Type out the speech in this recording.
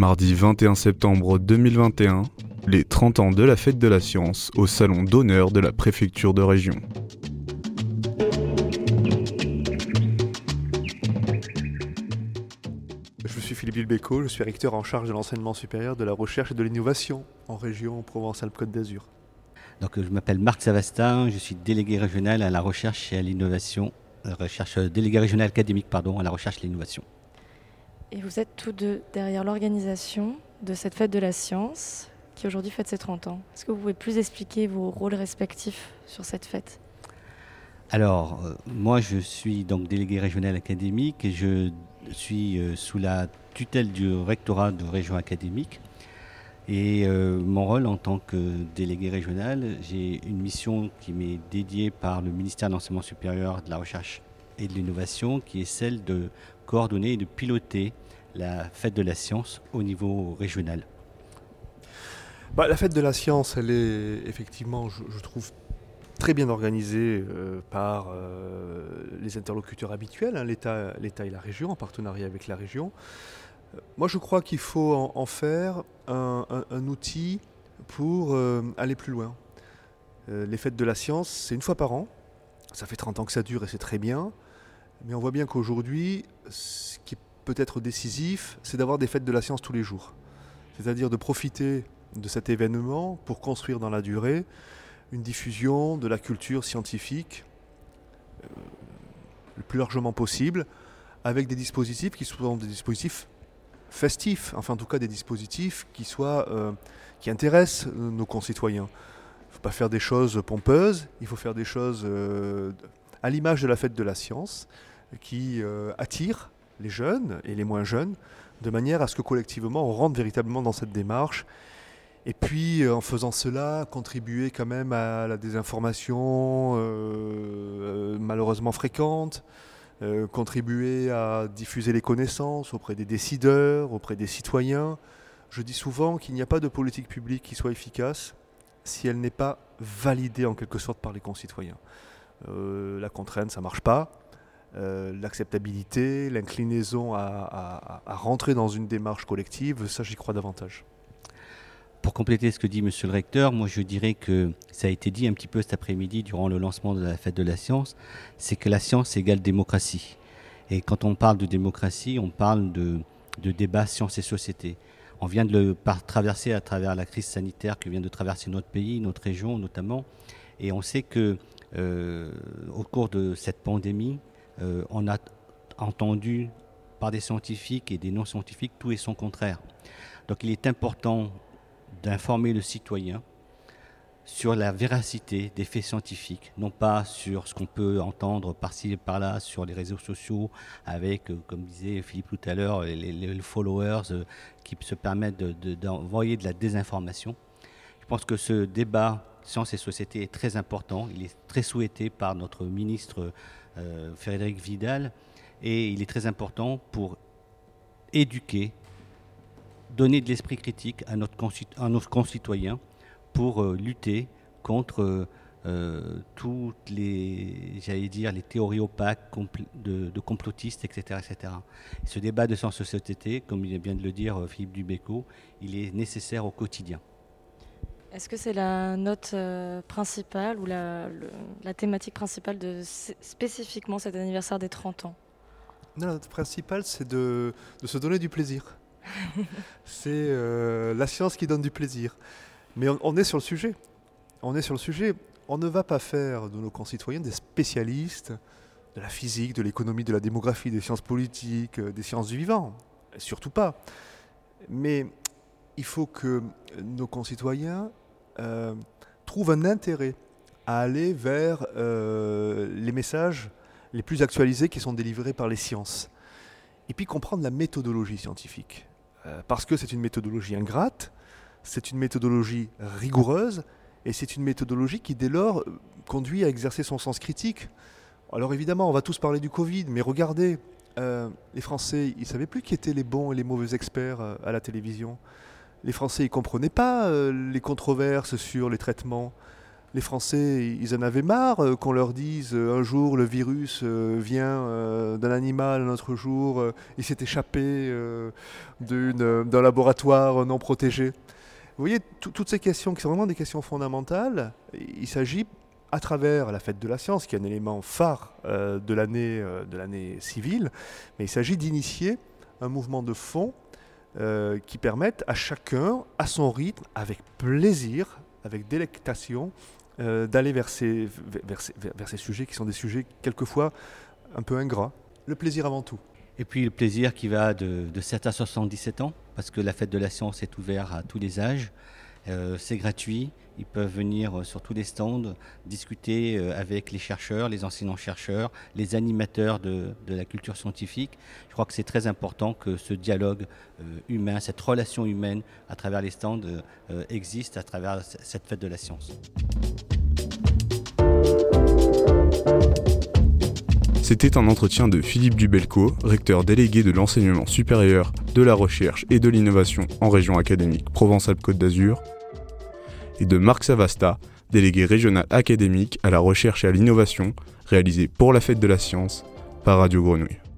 Mardi 21 septembre 2021, les 30 ans de la fête de la science au salon d'honneur de la préfecture de région. Je suis Philippe Bilbeco, je suis recteur en charge de l'enseignement supérieur, de la recherche et de l'innovation en région Provence-Alpes-Côte d'Azur. Donc, je m'appelle Marc Savastin, je suis délégué régional à la recherche et à l'innovation, euh, recherche, euh, délégué régional académique pardon, à la recherche et l'innovation. Et vous êtes tous deux derrière l'organisation de cette fête de la science qui aujourd'hui fête ses 30 ans. Est-ce que vous pouvez plus expliquer vos rôles respectifs sur cette fête? Alors, euh, moi je suis donc délégué régional académique et je suis sous la tutelle du rectorat de région académique. Et euh, mon rôle en tant que délégué régional, j'ai une mission qui m'est dédiée par le ministère de l'Enseignement supérieur, de la Recherche et de l'Innovation, qui est celle de coordonner et de piloter la fête de la science au niveau régional. Bah, la fête de la science, elle est effectivement, je, trouve, très bien organisée euh, par euh, les interlocuteurs habituels, hein, l'État et la région, en partenariat avec la région. Moi, je crois qu'il faut en, faire un, outil pour euh, aller plus loin. Euh, les fêtes de la science, c'est une fois par an. Ça fait 30 ans que ça dure et c'est très bien. Mais on voit bien qu'aujourd'hui, ce qui est peut-être décisif, c'est d'avoir des fêtes de la science tous les jours. C'est-à-dire de profiter de cet événement pour construire dans la durée une diffusion de la culture scientifique euh, le plus largement possible, avec des dispositifs qui sont des dispositifs festifs, enfin en tout cas des dispositifs qui soient euh, qui intéressent nos concitoyens. Il ne faut pas faire des choses pompeuses, il faut faire des choses euh, à l'image de la fête de la science, qui euh, attirent les jeunes et les moins jeunes, de manière à ce que collectivement on rentre véritablement dans cette démarche. Et puis en faisant cela, contribuer quand même à la désinformation malheureusement fréquente, euh, contribuer à diffuser les connaissances auprès des décideurs, auprès des citoyens. Je dis souvent qu'il n'y a pas de politique publique qui soit efficace si elle n'est pas validée en quelque sorte par les concitoyens. Euh, la contrainte, ça ne marche pas. Euh, l'acceptabilité, l'inclinaison à, rentrer dans une démarche collective, ça j'y crois davantage. Pour compléter ce que dit Monsieur le Recteur, moi je dirais que ça a été dit un petit peu cet après-midi durant le lancement de la fête de la science, c'est que la science égale démocratie. Et quand on parle de démocratie, on parle de, débat science et société. On vient de le traverser à travers la crise sanitaire que vient de traverser notre pays, notre région notamment, et on sait que euh, au cours de cette pandémie, euh, on a entendu par des scientifiques et des non-scientifiques tout et son contraire. Donc il est important d'informer le citoyen sur la véracité des faits scientifiques, non pas sur ce qu'on peut entendre par-ci et par-là sur les réseaux sociaux avec, euh, comme disait Philippe tout à l'heure, les, followers euh, qui se permettent d'envoyer de, la désinformation. Je pense que ce débat science et société est très important. Il est très souhaité par notre ministre Frédéric Vidal et il est très important pour éduquer donner de l'esprit critique à, nos concitoyens pour euh, lutter contre euh, euh, toutes les, j'allais dire, les théories opaques de, complotistes, etc., etc. Ce débat de sens société, comme il vient de le dire Philippe Dubéco, il est nécessaire au quotidien. Est-ce que c'est la note principale ou la, la, thématique principale de spécifiquement cet anniversaire des 30 ans? Non, La note principale, c'est de, de se donner du plaisir. c'est euh, la science qui donne du plaisir. Mais on, est sur le sujet. On est sur le sujet. On ne va pas faire de nos concitoyens des spécialistes de la physique, de l'économie, de la démographie, des sciences politiques, euh, des sciences du vivant. Surtout pas. Mais il faut que nos concitoyens euh, trouvent un intérêt à aller vers les messages les plus actualisés qui sont délivrés par les sciences. Et puis comprendre la méthodologie scientifique. Euh, parce que c'est une méthodologie ingrate, c'est une méthodologie rigoureuse, et c'est une méthodologie qui, dès lors, conduit à exercer son sens critique. Alors évidemment, on va tous parler du Covid, mais regardez, euh, les Français, ils ne savaient plus qui étaient les bons et les mauvais experts euh, à la télévision. Les Français, ne comprenaient pas les controverses sur les traitements. les Français, ils en avaient marre euh, qu'on leur dise euh, un jour le virus euh, vient d'un animal, un autre jour il s'est échappé d'un laboratoire non protégé. Vous voyez, toutes ces questions qui sont vraiment des questions fondamentales, il s'agit à travers la fête de la science, qui est un élément phare de l'année civile, mais il s'agit d'initier un mouvement de fond qui permette à chacun, à son rythme, avec plaisir, avec délectation, euh, d'aller vers ces, vers, vers, ces sujets qui sont des sujets quelquefois un peu ingrats. Le plaisir avant tout. Et puis le plaisir qui va de, de 7 à 77 ans, parce que la fête de la science est ouverte à tous les âges. Euh, c'est gratuit, ils peuvent venir euh, sur tous les stands, discuter euh, avec les chercheurs, les enseignants-chercheurs, les animateurs de, la culture scientifique. Je crois que c'est très important que ce dialogue humain, cette relation humaine à travers les stands existe à travers cette fête de la science. C'était un entretien de Philippe Dubelco, recteur délégué de l'enseignement supérieur, de la recherche et de l'innovation en région académique Provence-Alpes-Côte d'Azur, et de Marc Savasta, délégué régional académique à la recherche et à l'innovation, réalisé pour la Fête de la Science par Radio Grenouille.